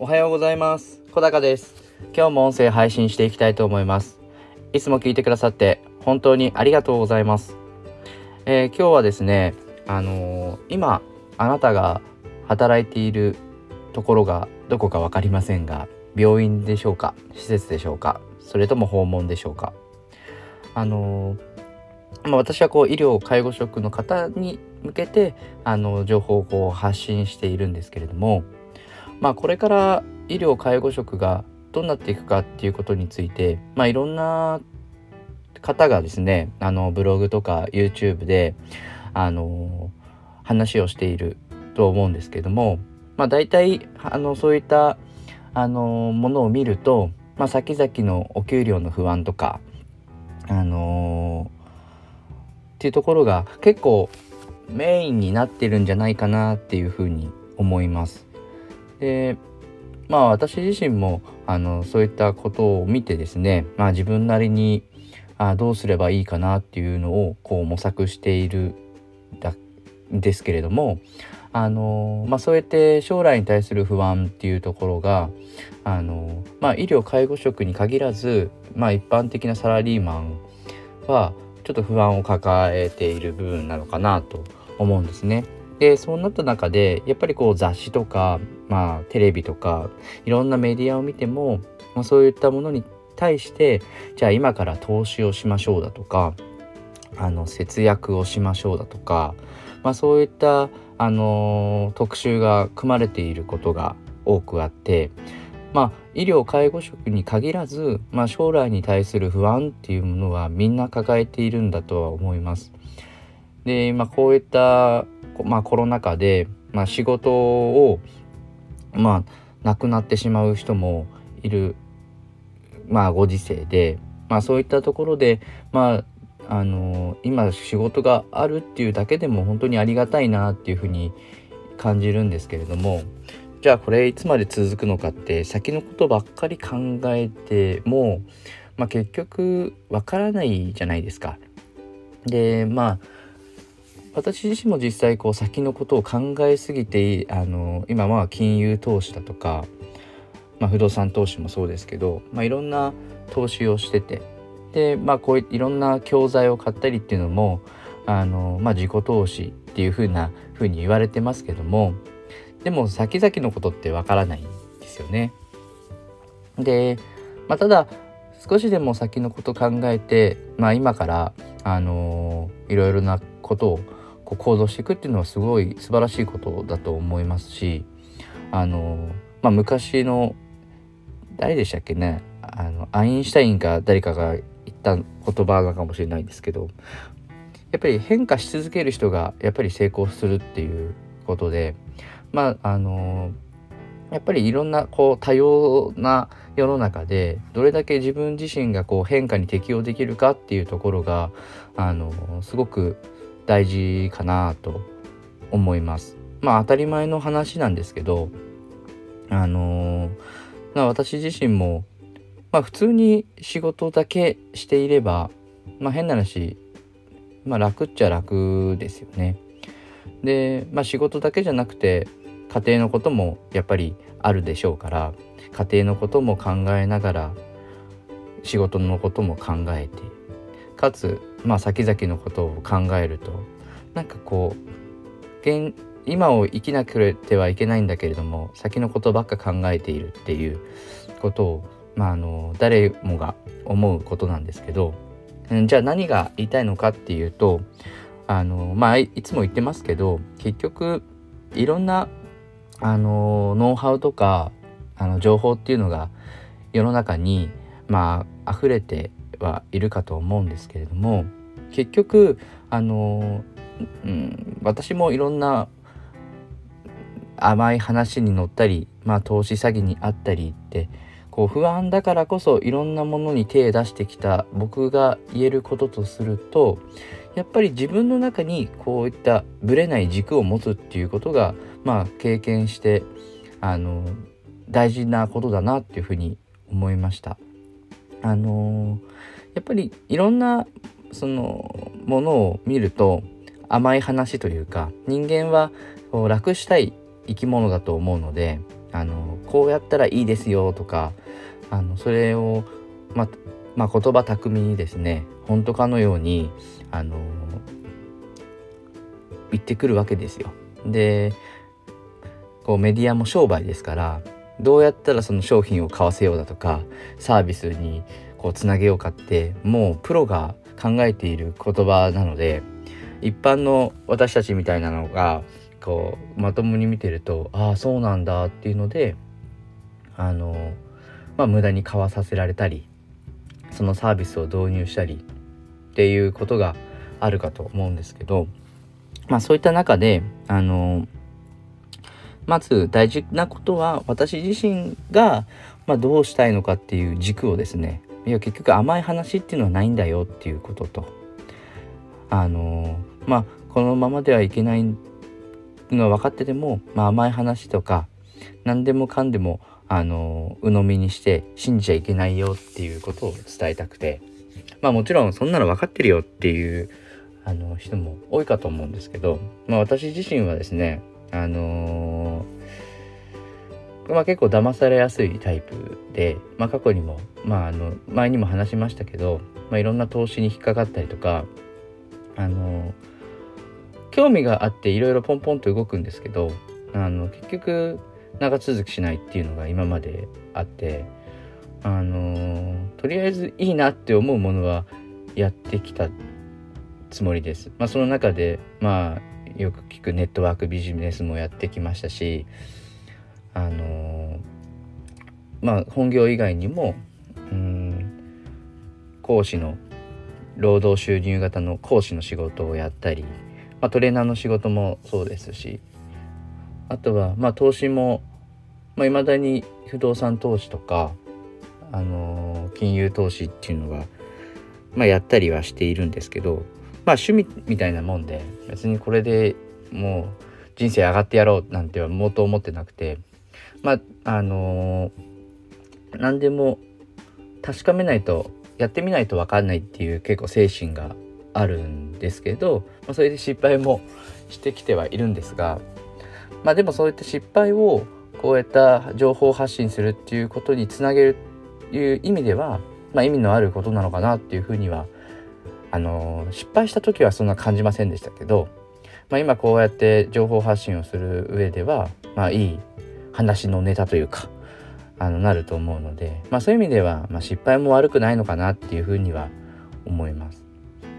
おはようございます。小高です。今日も音声配信していきたいと思います。いつも聞いてくださって本当にありがとうございます、えー、今日はですねあのー、今あなたが働いているところがどこか分かりませんが病院でしょうか？施設でしょうか？それとも訪問でしょうか？あのーまあ、私はこう医療介護職の方に向けてあの情報をこう発信しているんですけれども、まあ、これから医療介護職がどうなっていくかっていうことについて、まあ、いろんな方がですねあのブログとか YouTube であの話をしていると思うんですけども、まあ、大体あのそういったあのものを見ると、まあ、先々のお給料の不安とかあのっていうところが結構メインになってるんじゃないかなっていうふうに思います。でまあ私自身もあのそういったことを見てですね、まあ、自分なりにあどうすればいいかなっていうのをこう模索しているだですけれどもあの、まあ、そうやって将来に対する不安っていうところがあの、まあ、医療介護職に限らず、まあ、一般的なサラリーマンはちょっと不安を抱えている部分なのかなと思うんですね。でそうなった中でやっぱりこう雑誌とか、まあ、テレビとかいろんなメディアを見ても、まあ、そういったものに対してじゃあ今から投資をしましょうだとかあの節約をしましょうだとか、まあ、そういった、あの、特集が組まれていることが多くあってまあ医療介護職に限らず、まあ、将来に対する不安っていうものはみんな抱えているんだとは思います。で、まあ、こういった、まあ、コロナ禍で、まあ、仕事を、まあ、亡くなってしまう人もいる、まあ、ご時世で、まあ、そういったところで、まあ、あの今仕事があるっていうだけでも本当にありがたいなっていうふうに感じるんですけれどもじゃあこれいつまで続くのかって先のことばっかり考えても、まあ、結局わからないじゃないですか。でまあ私自身も実際こう先のことを考えすぎてあの今は金融投資だとか、まあ、不動産投資もそうですけど、まあ、いろんな投資をしててでまあこういいろんな教材を買ったりっていうのもあの、まあ、自己投資っていうふうなふうに言われてますけどもでも先々のことってわからないんですよね。で、まあ、ただ少しでも先のこと考えて、まあ、今から、あの、いろいろなことをこう行動していくっていうのはすごい素晴らしいことだと思いますし、あの、まあ、昔の誰でしたっけねあのアインシュタインか誰かが言った言葉なのかもしれないですけどやっぱり変化し続ける人がやっぱり成功するっていうことでまああのやっぱりいろんなこう多様な世の中でどれだけ自分自身がこう変化に適応できるかっていうところがあのすごく大事かなと思います。まあ当たり前の話なんですけどあの私自身も、まあ、普通に仕事だけしていれば、まあ、変な話、まあ、楽っちゃ楽ですよね。で、まあ、仕事だけじゃなくて家庭のこともやっぱりあるでしょうから家庭のことも考えながら仕事のことも考えてかつ、まあ、先々のことを考えるとなんかこう現今を生きなくてはいけないんだけれども先のことばっか考えているっていうことを、まあ、あの誰もが思うことなんですけどんじゃあ何が言いたいのかっていうとあのまあいつも言ってますけど結局いろんなあのノウハウとかあの情報っていうのが世の中にまあ溢れてはいるかと思うんですけれども結局あの、うん、私もいろんな甘い話に乗ったり、まあ、投資詐欺にあったりってこう不安だからこそいろんなものに手を出してきた僕が言えることとするとやっぱり自分の中にこういったぶれない軸を持つっていうことがまあ経験してあの大事なことだなっていうふうに思いました。あのやっぱりいろんなそのものを見ると甘い話というか人間は楽したい生き物だと思うのであのこうやったらいいですよとかあのそれを、ままあ、言葉巧みにですね本当かのようにあの言ってくるわけですよ。でこうメディアも商売ですからどうやったらその商品を買わせようだとかサービスにこうつなげようかってもうプロが考えている言葉なので一般の私たちみたいなのがこうまともに見てるとああそうなんだっていうのであのまあ無駄に買わさせられたりそのサービスを導入したりっていうことがあるかと思うんですけどまあそういった中であのまず大事なことは私自身が、まあ、どうしたいのかっていう軸をですねいや結局甘い話っていうのはないんだよっていうことと。あのまあこのままではいけないのは分かってても、まあ、甘い話とか何でもかんでもあの鵜呑みにして信じちゃいけないよっていうことを伝えたくて。まあもちろんそんなの分かってるよっていうあの人も多いかと思うんですけど、まあ、私自身はですねあの、まあ、結構騙されやすいタイプで、まあ、過去にも、まあ、あの前にも話しましたけど、まあ、いろんな投資に引っかかったりとか、あの、興味があっていろいろポンポンと動くんですけどあの結局長続きしないっていうのが今まであってあの、とりあえずいいなって思うものはやってきたつもりです。まあ、その中でまあよく聞くネットワークビジネスもやってきましたしあのまあ本業以外にもうん講師の労働収入型の講師の仕事をやったり、まあ、トレーナーの仕事もそうですしあとはまあ投資もいまあ、未だに不動産投資とか、あの金融投資っていうのは、まあ、やったりはしているんですけどまあ趣味みたいなもんで別にこれでもう人生上がってやろうなんてはもうと思ってなくてまああのー、何でも確かめないとやってみないと分かんないっていう結構精神があるんですけど、まあ、それで失敗もしてきてはいるんですがまあでもそういった失敗をこういった情報発信するっていうことにつなげるっていう意味では、まあ、意味のあることなのかなっていうふうにはあの失敗した時はそんな感じませんでしたけど、まあ、今こうやって情報発信をする上では、まあ、いい話のネタというかあのなると思うので、まあ、そういう意味では、まあ、失敗も悪くないのかなっていうふうには思います。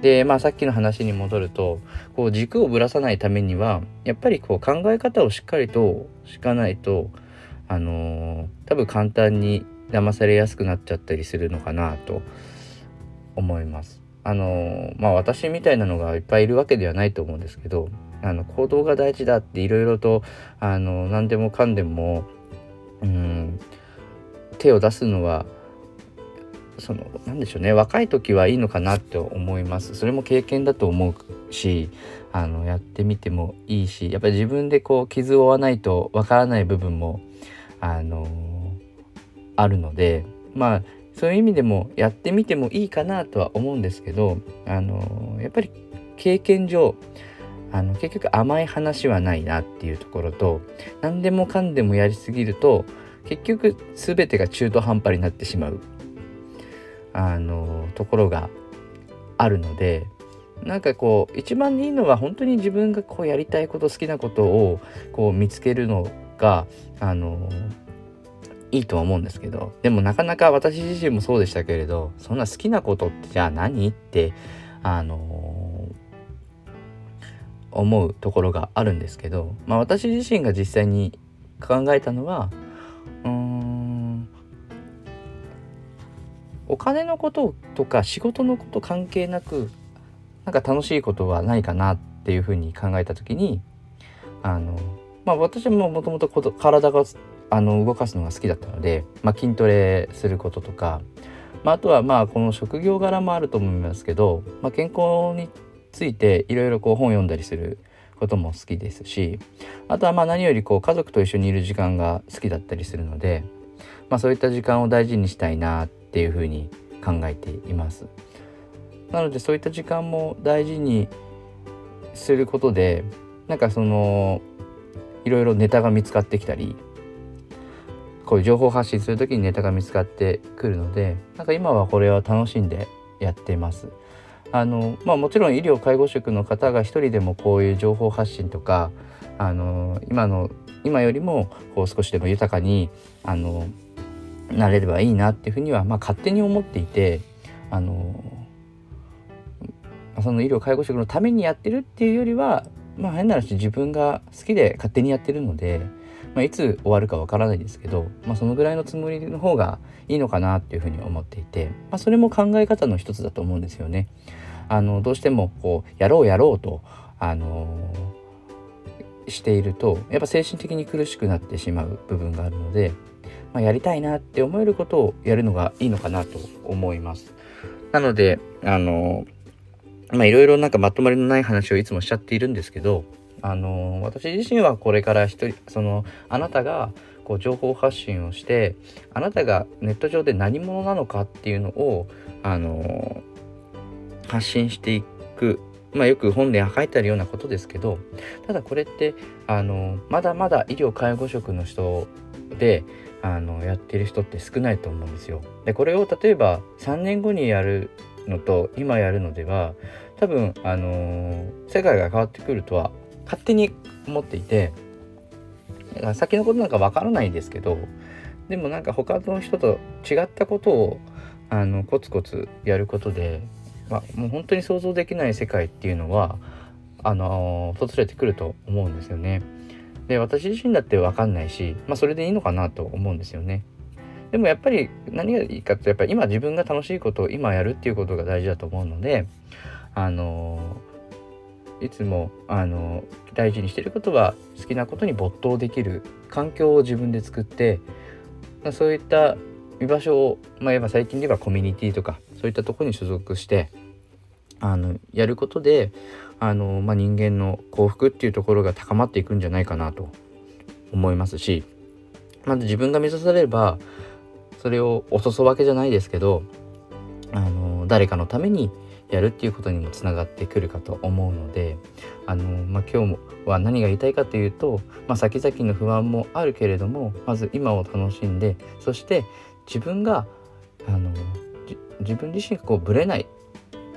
で、まあ、さっきの話に戻るとこう軸をぶらさないためにはやっぱりこう考え方をしっかりと敷かないと、あのー、多分簡単に騙されやすくなっちゃったりするのかなと思います。あのまあ私みたいなのがいっぱいいるわけではないと思うんですけどあの行動が大事だっていろいろとあの何でもかんでもうん手を出すのはその何でしょうね若い時はいいのかなって思います。それも経験だと思うしあのやってみてもいいしやっぱり自分でこう傷を負わないとわからない部分もあのあるのでまあそういう意味でもやってみてもいいかなとは思うんですけどあのやっぱり経験上あの結局甘い話はないなっていうところと何でもかんでもやりすぎると結局全てが中途半端になってしまうあのところがあるのでなんかこう一番いいのは本当に自分がこうやりたいこと好きなことをこう見つけるのがあのいいとは思うんですけどでもなかなか私自身もそうでしたけれどそんな好きなことってじゃあ何ってあの、思うところがあるんですけど、まあ、私自身が実際に考えたのはうんお金のこととか仕事のこと関係なくなんか楽しいことはないかなっていうふうに考えた時にあのまあ私ももともと体があの動かすのが好きだったので、まあ、筋トレすることとか、まあ、あとはまあこの職業柄もあると思いますけど、まあ、健康についていろいろこう本読んだりすることも好きですしあとはまあ何よりこう家族と一緒にいる時間が好きだったりするので、まあ、そういった時間を大事にしたいなっていうふうに考えています。なのでそういった時間も大事にすることでなんかそのいろいろネタが見つかってきたりこういう情報発信する時にネタが見つかってくるのでなんか今はこれは楽しんでやってます。あのまあ、もちろん医療介護職の方が一人でもこういう情報発信とかあの今の今よりもこう少しでも豊かにあのなれればいいなっていうふうには、まあ、勝手に思っていてあのその医療介護職のためにやってるっていうよりはまあ変な話自分が好きで勝手にやってるので、まあ、いつ終わるかわからないですけど、まあ、そのぐらいのつもりの方がいいのかなっていうふうに思っていて、まあ、それも考え方の一つだと思うんですよね。あのどうしてもこうやろうやろうとあのしているとやっぱ精神的に苦しくなってしまう部分があるので、まあ、やりたいなって思えることをやるのがいいのかなと思います。なのであのまあいろいろなんかまとまりのない話をいつもしちゃっているんですけどあの私自身はこれから一人そのあなたがこう情報発信をしてあなたがネット上で何者なのかっていうのをあの発信していくまあよく本で書いてあるようなことですけどただこれってあのまだまだ医療介護職の人であのやってる人って少ないと思うんですよ。でこれを例えば3年後にやるのと今やるのでは多分あの、世界が変わってくるとは勝手に思っていて先のことなんかわからないですけどでもなんか他の人と違ったことをあのコツコツやることで、まあ、もう本当に想像できない世界っていうのはあの、訪れてくると思うんですよね。で私自身だって分かんないし、まあ、それでいいのかなと思うんですよね。でもやっぱり何がいいかってやっぱり今自分が楽しいことを今やるっていうことが大事だと思うのであのいつもあの大事にしてることは好きなことに没頭できる環境を自分で作ってそういった居場所を、まあ、言えば最近ではコミュニティとかそういったとこに所属してあのやることであの、まあ、人間の幸福っていうところが高まっていくんじゃないかなと思いますしまず自分が目指されればそれを落とすわけじゃないですけどあの誰かのためにやるっていうことにもつながってくるかと思うのであの、まあ、今日は何が言いたいかというと、まあ、先々の不安もあるけれどもまず今を楽しんでそして自分があの自分自身がこうぶれない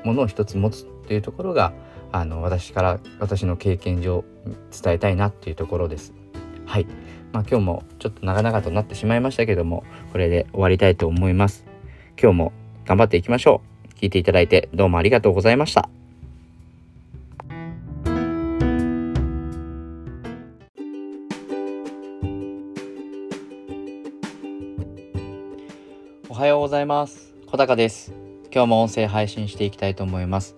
ものを一つ持つっていうところがあの私から私の経験上伝えたいなっていうところです。はい、まあ、今日もちょっと長々となってしまいましたけどもこれで終わりたいと思います。今日も頑張っていきましょう。聞いていただいてどうもありがとうございました。おはようございます。小高です。今日も音声配信していきたいと思います。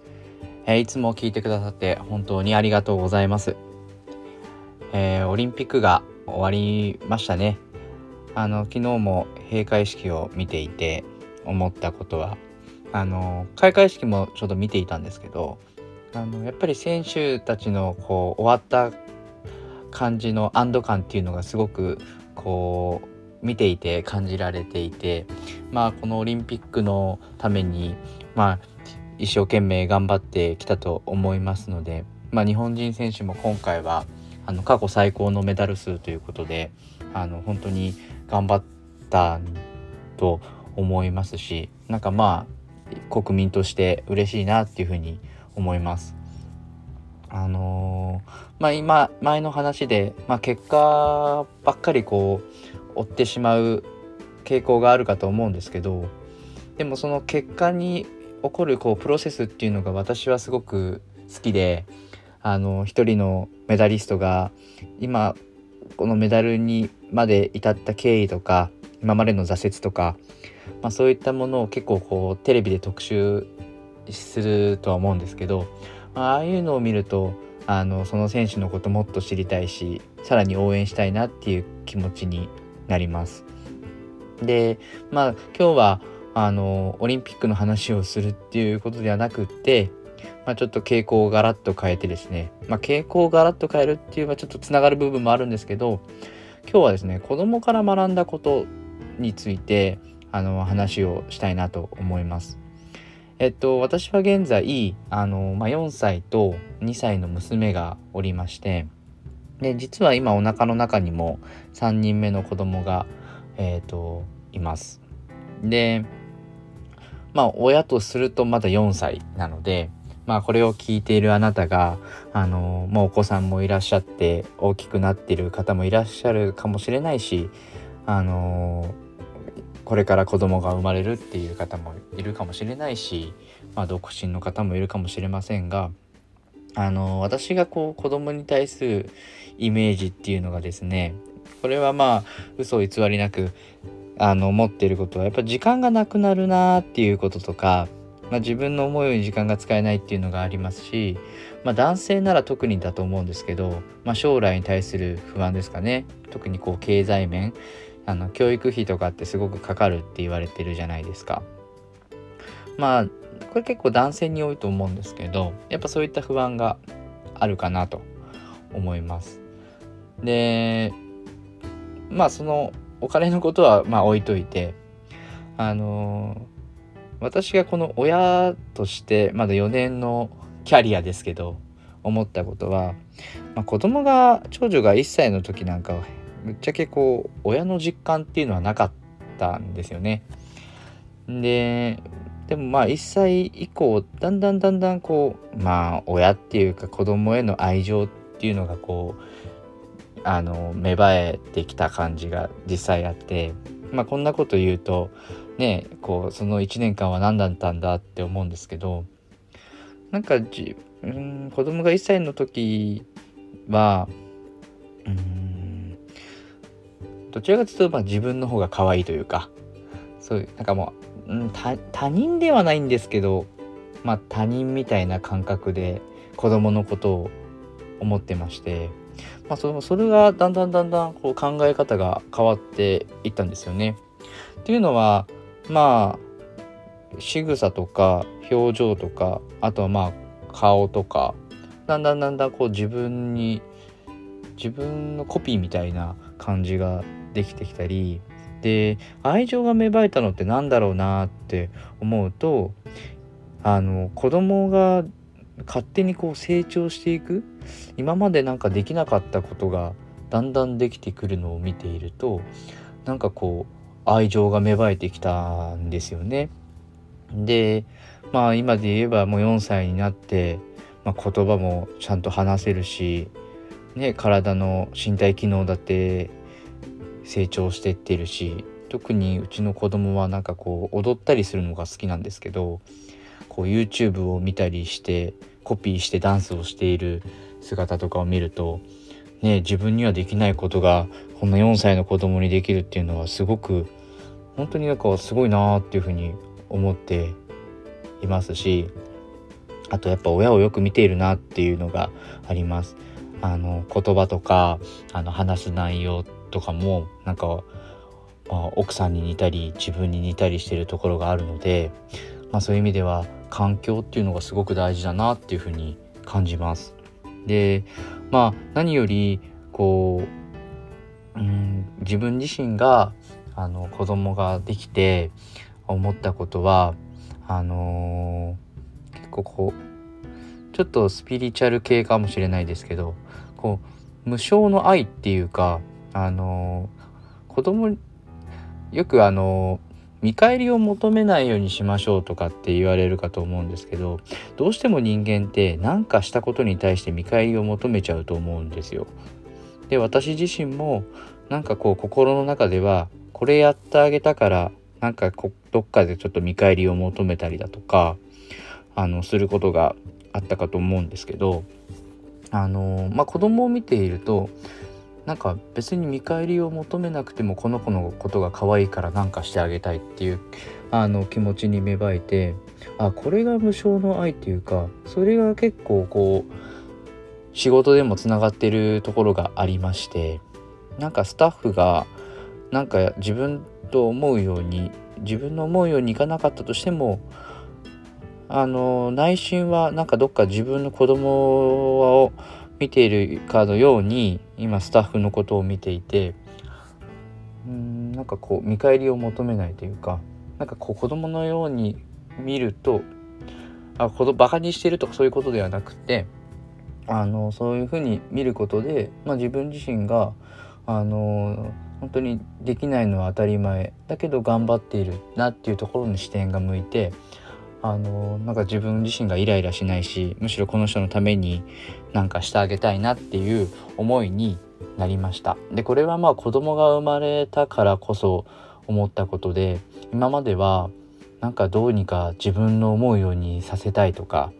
えー、いつも聞いてくださって本当にありがとうございます。えー、オリンピックが終わりましたね。あの昨日も閉会式を見ていて思ったことはあの開会式もちょっと見ていたんですけどあのやっぱり選手たちのこう終わった感じの安堵感っていうのがすごくこう見ていて感じられていてまあこのオリンピックのためにまあ一生懸命頑張ってきたと思いますので、まあ、日本人選手も今回はあの過去最高のメダル数ということであの本当に頑張ったと思いますしなんかまあ国民として嬉しいなっていうふうに思います。あのー、まあ今前の話で、まあ、結果ばっかりこう追ってしまう傾向があるかと思うんですけどでもその結果に起こるこうプロセスっていうのが私はすごく好きであの一人のメダリストが今このメダルにまで至った経緯とか今までの挫折とか、まあ、そういったものを結構こうテレビで特集するとは思うんですけどああいうのを見るとあのその選手のこともっと知りたいしさらに応援したいなっていう気持ちになります。でまあ今日はあのオリンピックの話をするっていうことではなくって、まあ、ちょっと傾向をガラッと変えてですね、まあ、傾向をガラッと変えるっていうのはちょっとつながる部分もあるんですけど今日はですね子供から学んだことについてあの話をしたいなと思います。えっと私は現在あの、まあ、4歳と2歳の娘がおりましてで実は今お腹の中にも3人目の子供がえっ、といますでまあ親とするとまだ4歳なのでまあこれを聞いているあなたがあのもうお子さんもいらっしゃって大きくなっている方もいらっしゃるかもしれないしあのこれから子供が生まれるっていう方もいるかもしれないし、まあ、独身の方もいるかもしれませんがあの私がこう子供に対するイメージっていうのがですねこれはまあ嘘偽りなくあの思っていることはやっぱ時間がなくなるなっていうこととか、まあ、自分の思うように時間が使えないっていうのがありますし、まあ、男性なら特にだと思うんですけど、まあ、将来に対する不安ですかね。特にこう経済面あの教育費とかってすごくかかるって言われてるじゃないですか。まあこれ結構男性に多いと思うんですけどやっぱそういった不安があるかなと思います。でまあそのお金のことはまあ置いといてあの私がこの親としてまだ4年のキャリアですけど思ったことは、まあ、子供が長女が1歳の時なんかはぶっちゃけこう親の実感っていうのはなかったんですよね。ででもまあ1歳以降だんだんだんだんこうまあ親っていうか子供への愛情っていうのがこうあの芽生えてきた感じが実際あってまあこんなこと言うとねこうその1年間は何だったんだって思うんですけどなんかじうん子供が1歳の時はうんどちらかというとまあ自分の方が可愛いというかそういうなんかもううん、他人ではないんですけど、まあ、他人みたいな感覚で子供のことを思ってまして、まあ、そのそれがだんだんだんだんこう考え方が変わっていったんですよね。っていうのはまあ仕草とか表情とかあとはまあ顔とかだんだんだんだんこう自分に自分のコピーみたいな感じができてきたりで愛情が芽生えたのって何だろうなって思うとあの子供が勝手にこう成長していく今までなんかできなかったことがだんだんできてくるのを見ているとなんかこう愛情が芽生えてきたんですよね。でまあ今で言えばもう4歳になって、まあ、言葉もちゃんと話せるし、ね、体の身体機能だって成長してってるし特にうちの子供はなんかこう踊ったりするのが好きなんですけどこう YouTube を見たりしてコピーしてダンスをしている姿とかを見るとね自分にはできないことがこんな4歳の子供にできるっていうのはすごく本当になんかすごいなーっていうふうに思っていますしあとやっぱ親をよく見ているなっていうのがあります。あの言葉とかあの話す内容とかもなんか、まあ、奥さんに似たり自分に似たりしてるところがあるので、まあ、そういう意味では環境っていうのがすごく大事だなっていうふうに感じます。でまあ何よりこう、うん、自分自身があの子供ができて思ったことはあのー、結構こうちょっとスピリチュアル系かもしれないですけどこう無償の愛っていうかあの子供よくあの見返りを求めないようにしましょうとかって言われるかと思うんですけどどうしても人間って何かしたことに対して見返りを求めちゃうと思うんですよ。で私自身もなんかこう心の中ではこれやってあげたからなんかどっかでちょっと見返りを求めたりだとかあのすることがあったかと思うんですけどあのまあ子供を見ているとなんか別に見返りを求めなくてもこの子のことが可愛いから何かしてあげたいっていうあの気持ちに芽生えてあこれが無償の愛っていうかそれが結構こう仕事でもつながってるところがありましてなんかスタッフがなんか自分と思うように自分の思うようにいかなかったとしてもあの内心はなんかどっか自分の子供を見ているかのように今スタッフのことを見ていてうんなんかこう見返りを求めないというかなんかこう子供のように見るとあ子供バカにしてるとかそういうことではなくてあのそういうふうに見ることで、まあ、自分自身があの本当にできないのは当たり前。だけど頑張っているなっていうところに視点が向いてあのなんか自分自身がイライラしないしむしろこの人のためになんかしてあげたいなっていう思いになりました。でこれはまあ子供が生まれたからこそ思ったことで今まではなんかどうにか自分の思うようにさせたいとか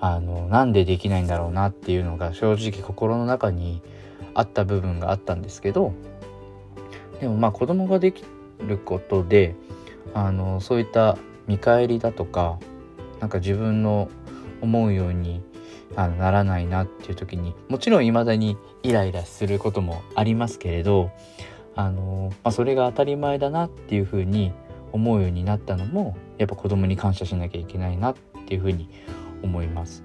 あのなんでできないんだろうなっていうのが正直心の中にあった部分があったんですけどでもまあ子供ができることであのそういった見返りだとかなんか自分の思うようにあのならないなっていう時にもちろん未だにイライラすることもありますけれどあの、まあ、それが当たり前だなっていうふうに思うようになったのもやっぱ子供に感謝しなきゃいけないなっていうふうに思います。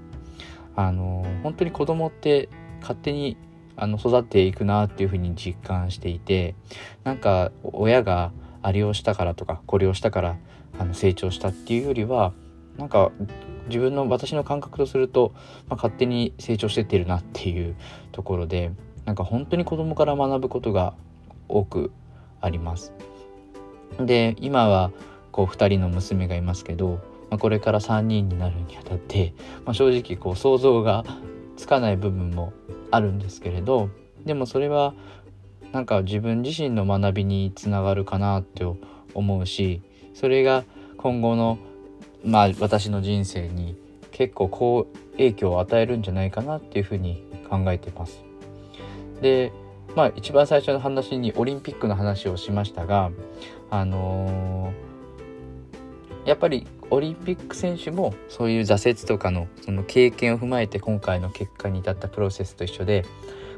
あの本当に子供って勝手にあの育っていくなっていうふうに実感していてなんか親があれをしたからとかこれをしたからあの成長したっていうよりはなんか自分の私の感覚とすると、まあ、勝手に成長してってるなっていうところでなんか本当に子供から学ぶことが多くあります。で今はこう2人の娘がいますけど、まあ、これから3人になるにあたって、まあ、正直こう想像がつかない部分もあるんですけれどでもそれはなんか自分自身の学びにつながるかなって思うしそれが今後のまあ私の人生に結構好影響を与えるんじゃないかなっていうふうに考えてます。でまあ一番最初の話にオリンピックの話をしましたがあのー、やっぱりオリンピック選手もそういう挫折とかのその経験を踏まえて今回の結果に至ったプロセスと一緒で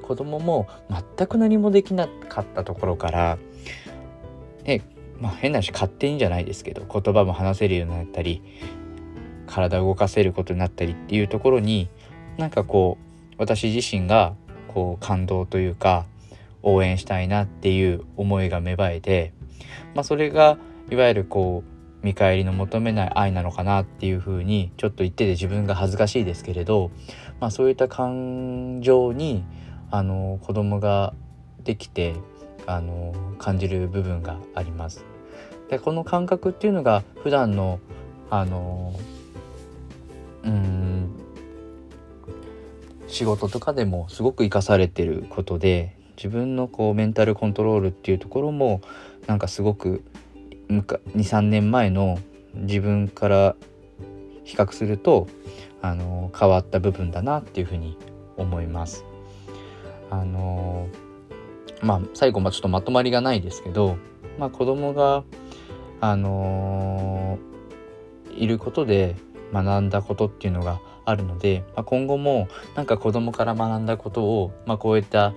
子供も全く何もできなかったところから、ね、まあ変な話勝手にじゃないですけど言葉も話せるようになったり体を動かせることになったりっていうところになんかこう私自身がこう感動というか応援したいなっていう思いが芽生えて、まあ、それがいわゆるこう見返りの求めない愛なのかなっていうふうにちょっと言ってて自分が恥ずかしいですけれど、まあ、そういった感情にあの子供ができてあの感じる部分があります。でこの感覚っていうのが普段のあのうん仕事とかでもすごく生かされてることで自分のこうメンタルコントロールっていうところもなんかすごく23年前の自分から比較するとあの変わった部分だなっていうふうに思います。あのまあ最後まちょっとまとまりがないですけど、まあ、子供があのいることで学んだことっていうのがあるので、まあ、今後もなんか子供から学んだことを、まあ、こういった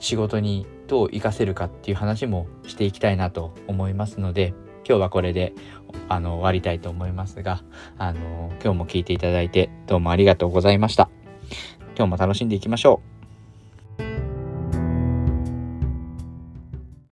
仕事にどう活かせるかっていう話もしていきたいなと思いますので今日はこれであの終わりたいと思いますがあの今日も聞いていただいてどうもありがとうございました。今日も楽しんでいきましょう。